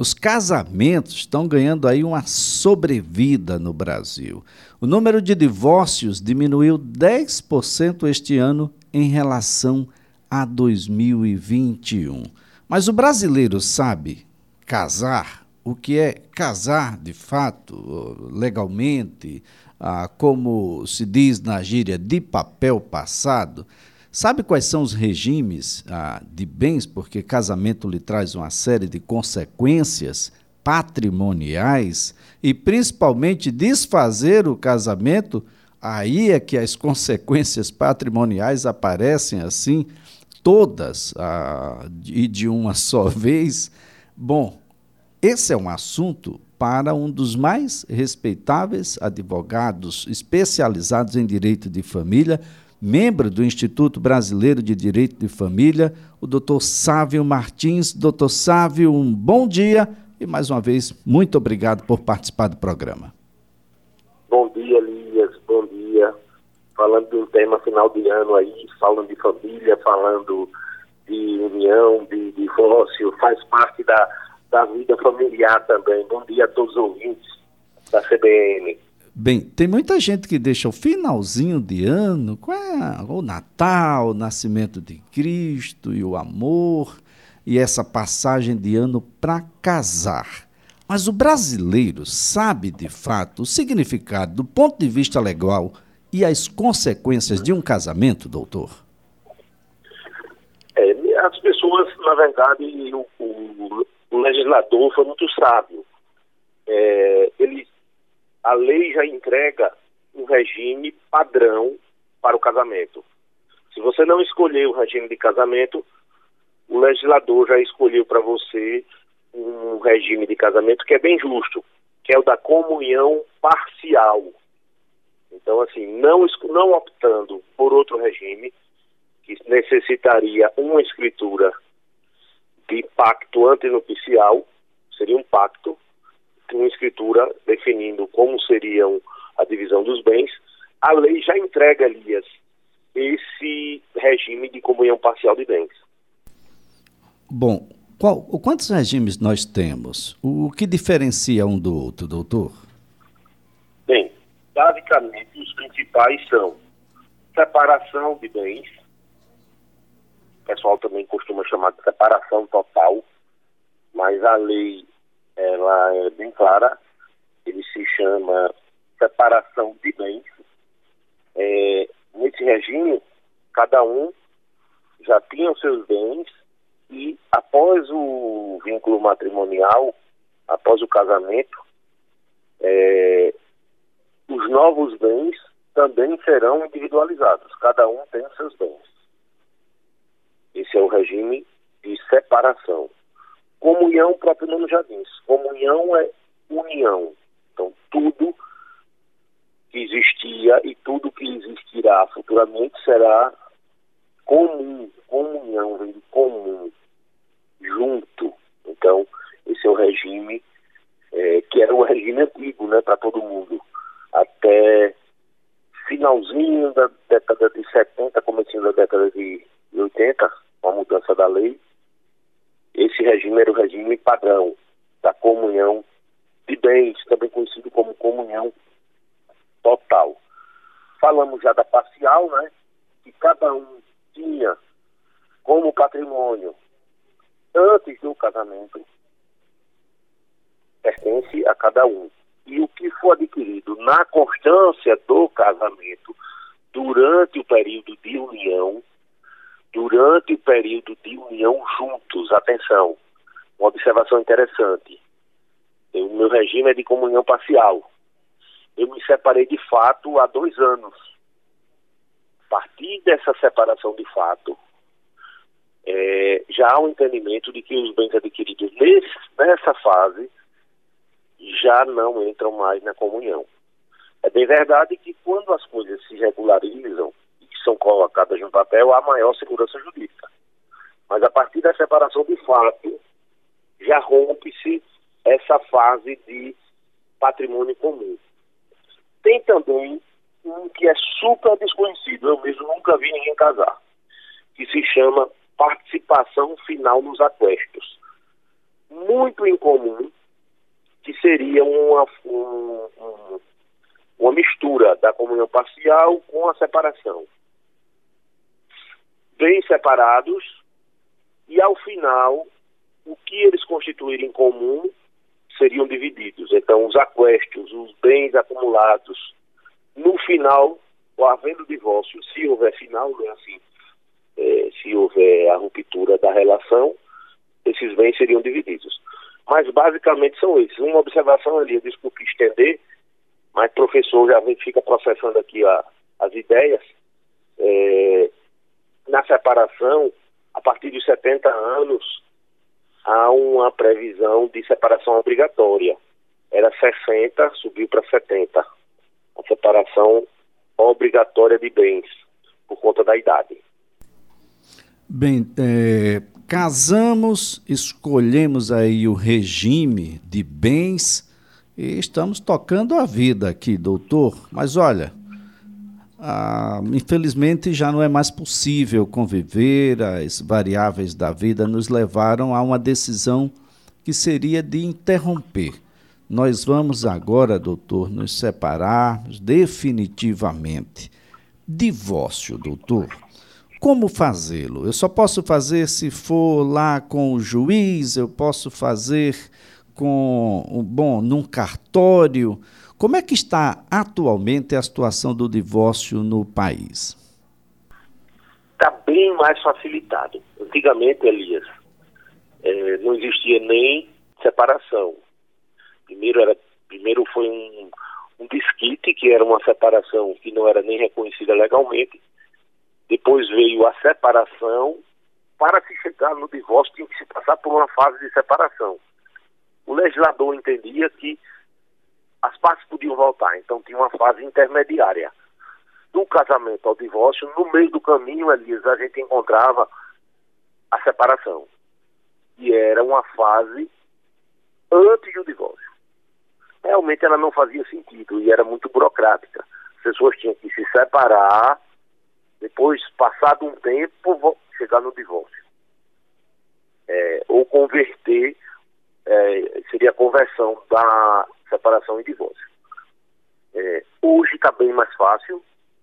os casamentos estão ganhando aí uma sobrevida no Brasil. O número de divórcios diminuiu 10% este ano em relação a 2021. Mas o brasileiro sabe casar, o que é casar de fato, legalmente, ah, como se diz na gíria, de papel passado. Sabe quais são os regimes ah, de bens? Porque casamento lhe traz uma série de consequências patrimoniais e principalmente desfazer o casamento, aí é que as consequências patrimoniais aparecem assim, todas ah, e de uma só vez. Bom, esse é um assunto para um dos mais respeitáveis advogados especializados em direito de família, membro do Instituto Brasileiro de Direito de Família, o doutor Sávio Martins. Doutor Sávio, um bom dia e mais uma vez, muito obrigado por participar do programa. Bom dia, Elias, bom dia. Falando de um tema final de ano aí, falando de família, falando de união, de divórcio, faz parte da, da vida familiar também. Bom dia a todos os ouvintes da CBN. Bem, tem muita gente que deixa o finalzinho de ano, com o Natal, o nascimento de Cristo e o amor, e essa passagem de ano para casar. Mas o brasileiro sabe de fato o significado do ponto de vista legal e as consequências de um casamento, doutor? É, as pessoas, na verdade, o, o, o legislador foi muito sábio. É, ele a lei já entrega um regime padrão para o casamento. Se você não escolher o regime de casamento, o legislador já escolheu para você um regime de casamento que é bem justo, que é o da comunhão parcial. Então, assim, não, não optando por outro regime, que necessitaria uma escritura de pacto antinupcial, seria um pacto uma escritura definindo como seriam a divisão dos bens, a lei já entrega, Elias, esse regime de comunhão parcial de bens. Bom, qual, quantos regimes nós temos? O que diferencia um do outro, doutor? Bem, basicamente os principais são separação de bens, o pessoal também costuma chamar de separação total, mas a lei ela é bem clara, ele se chama separação de bens. É, nesse regime, cada um já tinha os seus bens e após o vínculo matrimonial, após o casamento, é, os novos bens também serão individualizados. Cada um tem os seus bens. Esse é o regime de separação. Comunhão, o próprio nome já diz. Comunhão é união. Então, tudo que existia e tudo que existirá futuramente será comum. Comunhão vem de comum, junto. Então, esse é o regime é, que era o regime antigo, né, para todo mundo. Até finalzinho da década de 70, comecinho da década de 80, com a mudança da lei, esse regime era o regime padrão da comunhão de bens, também conhecido como comunhão total. Falamos já da parcial, né? Que cada um tinha como patrimônio antes do casamento pertence a cada um. E o que for adquirido na constância do casamento durante o período de união durante o período de união juntos. Atenção, uma observação interessante. O meu regime é de comunhão parcial. Eu me separei de fato há dois anos. A partir dessa separação de fato, é, já há um entendimento de que os bens adquiridos nesse, nessa fase já não entram mais na comunhão. É bem verdade que quando as coisas se colocadas no papel, há maior segurança jurídica. Mas a partir da separação de fato, já rompe-se essa fase de patrimônio comum. Tem também um que é super desconhecido, eu mesmo nunca vi ninguém casar, que se chama participação final nos aquestos. muito incomum, que seria uma, um, um, uma mistura da comunhão parcial com a separação. Bem separados, e ao final, o que eles constituírem em comum seriam divididos. Então, os aquestos, os bens acumulados, no final, havendo divórcio, se houver final, não é assim, é, se houver a ruptura da relação, esses bens seriam divididos. Mas basicamente são esses. Uma observação ali, desculpe estender, mas professor já fica processando aqui a, as ideias. É, na separação, a partir de 70 anos, há uma previsão de separação obrigatória. Era 60, subiu para 70. A separação obrigatória de bens, por conta da idade. Bem, é, casamos, escolhemos aí o regime de bens e estamos tocando a vida aqui, doutor. Mas olha, ah, infelizmente já não é mais possível conviver, as variáveis da vida nos levaram a uma decisão que seria de interromper. Nós vamos agora, doutor, nos separar definitivamente. Divórcio, doutor. Como fazê-lo? Eu só posso fazer se for lá com o juiz, eu posso fazer com, bom, num cartório. Como é que está atualmente a situação do divórcio no país? Está bem mais facilitado. Antigamente, Elias, é, não existia nem separação. Primeiro, era, primeiro foi um, um disquite, que era uma separação que não era nem reconhecida legalmente. Depois veio a separação. Para se chegar no divórcio, tinha que se passar por uma fase de separação. O legislador entendia que as partes podiam voltar, então tinha uma fase intermediária. Do casamento ao divórcio, no meio do caminho, Elias, a gente encontrava a separação. E era uma fase antes do divórcio. Realmente ela não fazia sentido e era muito burocrática. As pessoas tinham que se separar depois, passado um tempo, chegar no divórcio. É, ou converter, é, seria a conversão da separação em divórcio. É, hoje está bem mais fácil,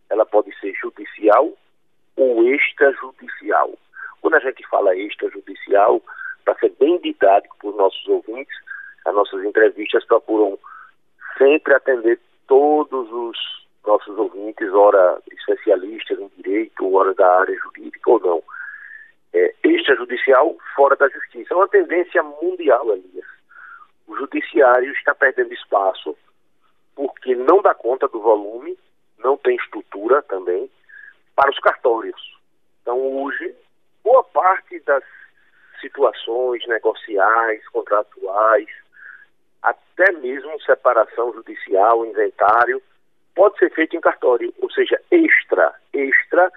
ela pode ser judicial ou extrajudicial. Quando a gente fala extrajudicial, para ser bem didático para os nossos ouvintes, as nossas entrevistas procuram sempre atender todos os nossos ouvintes, ora especialistas em direito, ora da área jurídica ou não. É, extrajudicial fora da justiça. É uma tendência mundial, Elias. O judiciário está perdendo espaço porque não dá conta do volume, não tem estrutura também, para os cartórios. Então, hoje, boa parte das situações negociais, contratuais, até mesmo separação judicial, inventário, pode ser feito em cartório, ou seja, extra, extra,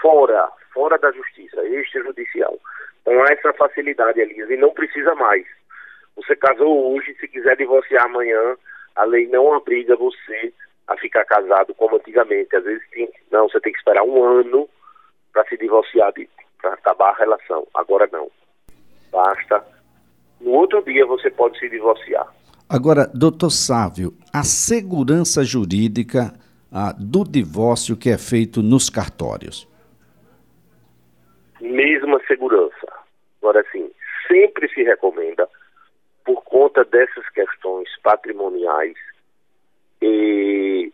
fora, fora da justiça, extrajudicial. Então há essa facilidade, Elias, e não precisa mais. Você casou hoje, se quiser divorciar amanhã, a lei não obriga você a ficar casado como antigamente. Às vezes, tem, não, você tem que esperar um ano para se divorciar, para acabar a relação. Agora não. Basta. No outro dia você pode se divorciar. Agora, doutor Sávio, a segurança jurídica ah, do divórcio que é feito nos cartórios? Mesma segurança. Agora, sim, sempre se recomenda, por conta dessas questões patrimoniais e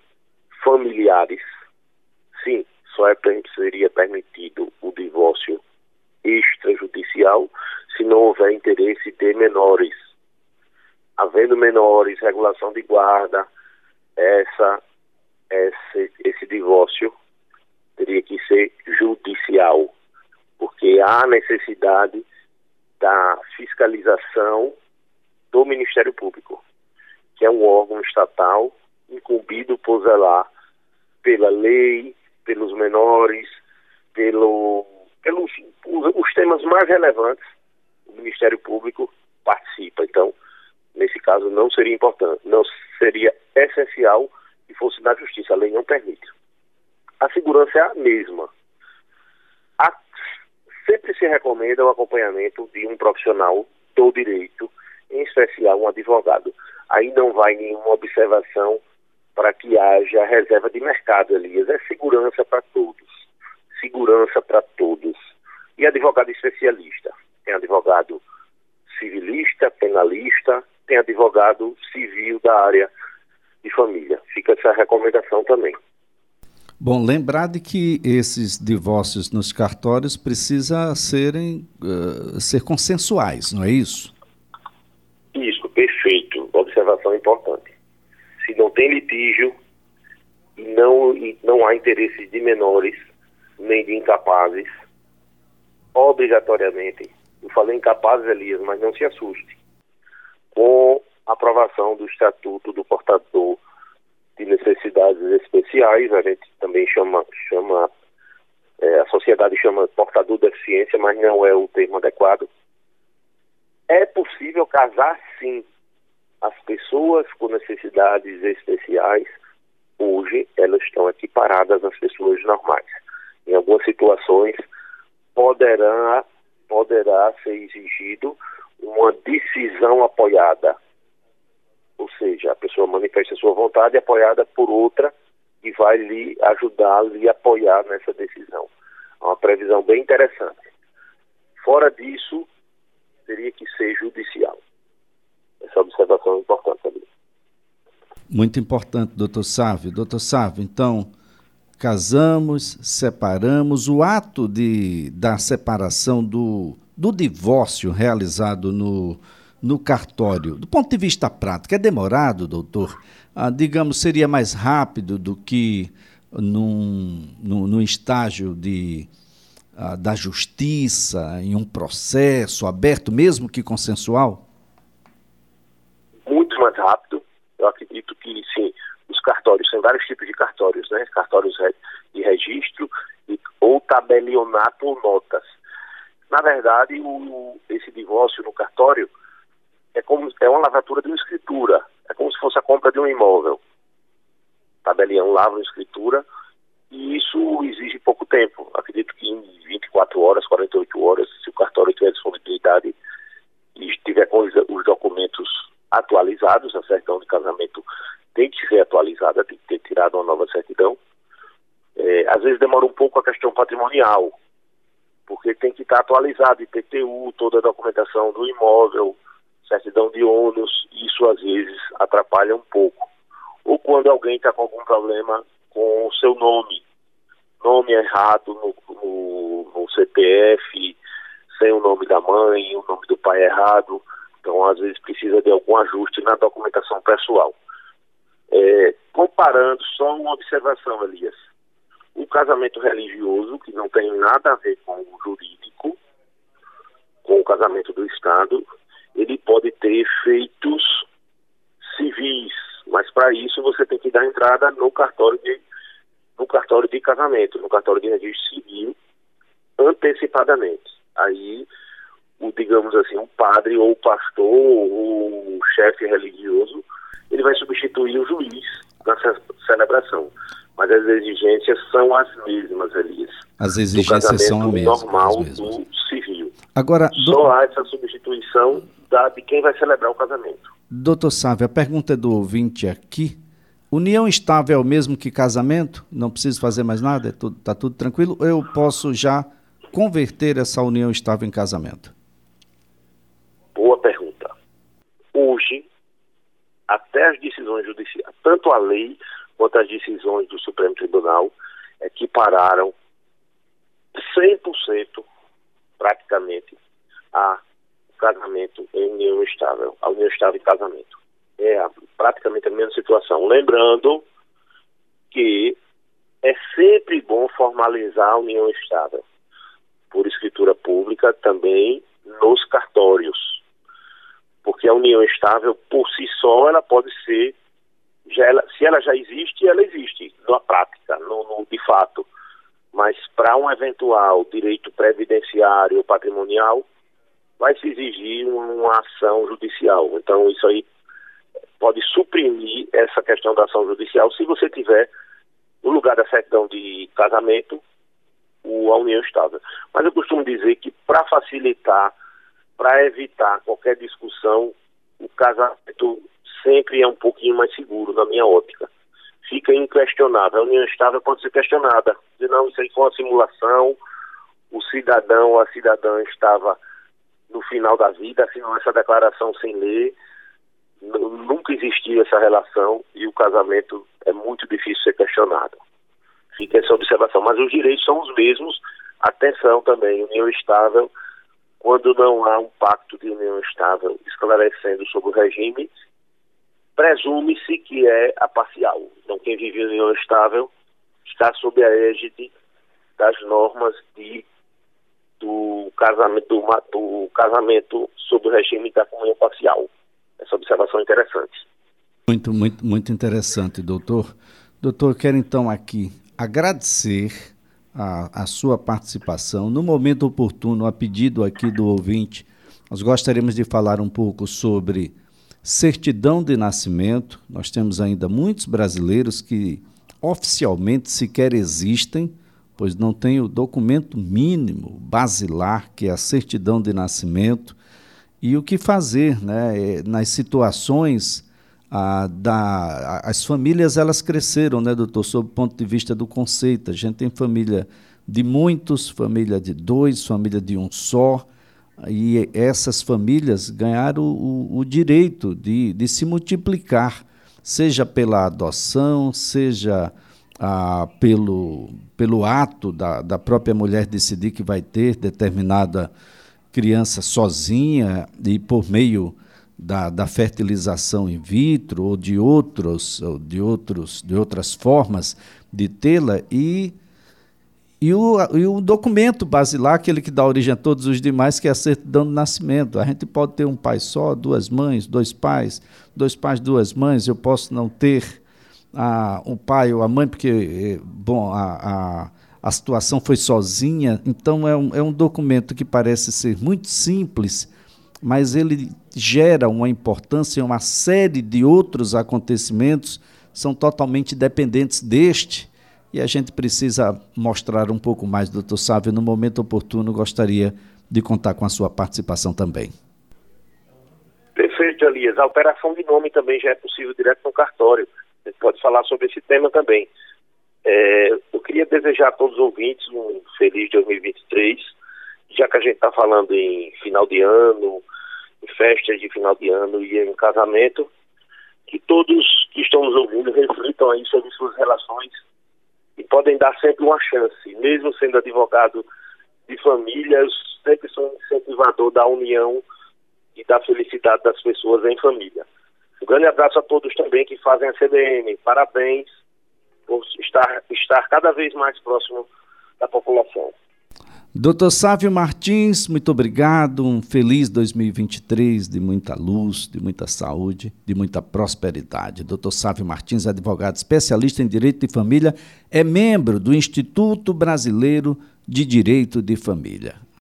familiares, sim, só é, seria permitido o divórcio extrajudicial se não houver interesse de menores. Havendo menores, regulação de guarda, essa, esse, esse divórcio teria que ser judicial, porque há necessidade da fiscalização do Ministério Público, que é um órgão estatal incumbido por zelar pela lei, pelos menores, pelo, pelos os, os temas mais relevantes, o Ministério Público participa. Então, nesse caso não seria importante, não seria essencial que fosse na justiça, a lei não permite. A segurança é a mesma. A, sempre se recomenda o acompanhamento de um profissional tentou direito, em especial um advogado. Aí não vai nenhuma observação para que haja reserva de mercado, Elias. É segurança para todos. Segurança para todos. E advogado especialista. Tem advogado civilista, penalista, tem advogado civil da área de família. Fica essa recomendação também. Bom, lembrar de que esses divórcios nos cartórios precisam serem, uh, ser consensuais, não é? Isso, perfeito. Observação importante. Se não tem litígio não, não há interesses de menores nem de incapazes, obrigatoriamente, eu falei incapazes, Elias, mas não se assuste, com aprovação do Estatuto do Portador de necessidades especiais, a gente também chama, chama é, a sociedade chama portador de deficiência, mas não é o termo adequado. É possível casar sim. As pessoas com necessidades especiais, hoje, elas estão equiparadas às pessoas normais. Em algumas situações, poderá, poderá ser exigido uma decisão apoiada ou seja, a pessoa manifesta sua vontade apoiada por outra e vai lhe ajudar, lhe apoiar nessa decisão. É uma previsão bem interessante. Fora disso, teria que ser judicial. Essa observação é importante também. Muito importante, doutor Sávio. Doutor Sávio, então, casamos, separamos, o ato de, da separação, do, do divórcio realizado no, no cartório, do ponto de vista prático, é demorado, doutor? Ah, digamos, seria mais rápido do que num, num, num estágio de, ah, da justiça, em um processo aberto, mesmo que consensual? Rápido. Eu acredito que, sim, os cartórios, são vários tipos de cartórios, né? Cartórios de registro ou tabelionato ou notas. Na verdade, o, esse divórcio no cartório é como é uma lavatura de uma escritura, é como se fosse a compra de um imóvel. Tabelião lava uma escritura e isso exige pouco tempo. Acredito que em 24 horas, 48 horas, se o cartório tiver disponibilidade e estiver com os documentos atualizados, a certidão de casamento tem que ser atualizada, tem que ter tirado uma nova certidão. É, às vezes demora um pouco a questão patrimonial, porque tem que estar atualizado IPTU, toda a documentação do imóvel, certidão de ônus, isso às vezes atrapalha um pouco. Ou quando alguém está com algum problema com o seu nome, nome errado no, no, no, CPF, sem o nome da mãe, o nome do pai errado, então às vezes precisa de algum ajuste na documentação pessoal. É, comparando, só uma observação, Elias. O casamento religioso, que não tem nada a ver com o jurídico, com o casamento do Estado, ele pode ter efeitos civis, mas para isso você tem que dar entrada no cartório de no cartório de casamento, no cartório de registro civil, antecipadamente. Aí, o, digamos assim, o padre ou o pastor ou o chefe religioso, ele vai substituir o juiz na celebração. Mas as exigências são as mesmas, Elias. As exigências são as mesmas. normal do civil. Agora, do... Só há essa substituição da, de quem vai celebrar o casamento. Doutor Sávio, a pergunta é do ouvinte aqui. União estável é o mesmo que casamento? Não preciso fazer mais nada? Está tudo, tá tudo tranquilo? Eu posso já converter essa união estável em casamento? Boa pergunta. Hoje, até as decisões judiciais, tanto a lei quanto as decisões do Supremo Tribunal equipararam 100% praticamente a casamento em união estável, a união estável e casamento. É praticamente a mesma situação. Lembrando que é sempre bom formalizar a união estável por escritura pública também nos cartórios. União estável, por si só, ela pode ser, já ela, se ela já existe, ela existe na prática, no, no de fato. Mas para um eventual direito previdenciário ou patrimonial, vai se exigir uma ação judicial. Então, isso aí pode suprimir essa questão da ação judicial se você tiver, no lugar da certidão de casamento, o, a união estável. Mas eu costumo dizer que, para facilitar para evitar qualquer discussão, o casamento sempre é um pouquinho mais seguro, na minha ótica. Fica inquestionável. A união estável pode ser questionada. Dizer, não, isso aí foi uma simulação, o cidadão ou a cidadã estava no final da vida, assinou essa declaração sem ler, nunca existiu essa relação e o casamento é muito difícil ser questionado. Fica essa observação. Mas os direitos são os mesmos. Atenção também, união estável, quando não há um pacto de união estável esclarecendo sobre o regime, presume-se que é a parcial. Então, quem vive em união estável está sob a égide das normas de, do casamento do, do casamento sob o regime da comunhão parcial. Essa observação é interessante. Muito, muito, muito interessante, doutor. Doutor, quero então aqui agradecer a, a sua participação. No momento oportuno, a pedido aqui do ouvinte, nós gostaríamos de falar um pouco sobre certidão de nascimento. Nós temos ainda muitos brasileiros que oficialmente sequer existem, pois não tem o documento mínimo, basilar, que é a certidão de nascimento. E o que fazer né, nas situações a, da, as famílias elas cresceram, né, doutor, sob o ponto de vista do conceito. A gente tem família de muitos, família de dois, família de um só, e essas famílias ganharam o, o direito de, de se multiplicar, seja pela adoção, seja ah, pelo, pelo ato da, da própria mulher decidir que vai ter determinada criança sozinha e por meio da, da fertilização in vitro ou de outros ou de outros de outras formas de tê-la e e o, e o documento basilar, aquele que dá origem a todos os demais, que é a certidão de nascimento. A gente pode ter um pai só, duas mães, dois pais, dois pais, duas mães. Eu posso não ter a, o pai ou a mãe, porque, eh, bom, a, a, a situação foi sozinha. Então, é um, é um documento que parece ser muito simples, mas ele gera uma importância, uma série de outros acontecimentos são totalmente dependentes deste, e a gente precisa mostrar um pouco mais, doutor Sávio, no momento oportuno, gostaria de contar com a sua participação também. Perfeito, Elias. A operação de nome também já é possível direto no cartório. A gente pode falar sobre esse tema também. É, eu queria desejar a todos os ouvintes um feliz 2023, já que a gente está falando em final de ano, em festas de final de ano e em casamento, que todos que estão nos ouvindo reflitam aí sobre suas relações e podem dar sempre uma chance, mesmo sendo advogado de famílias, sempre sou incentivador da união e da felicidade das pessoas em família. Um grande abraço a todos também que fazem a CDM. Parabéns por estar, estar cada vez mais próximo da população. Doutor Sávio Martins, muito obrigado. Um feliz 2023 de muita luz, de muita saúde, de muita prosperidade. Doutor Sávio Martins, advogado especialista em direito de família, é membro do Instituto Brasileiro de Direito de Família.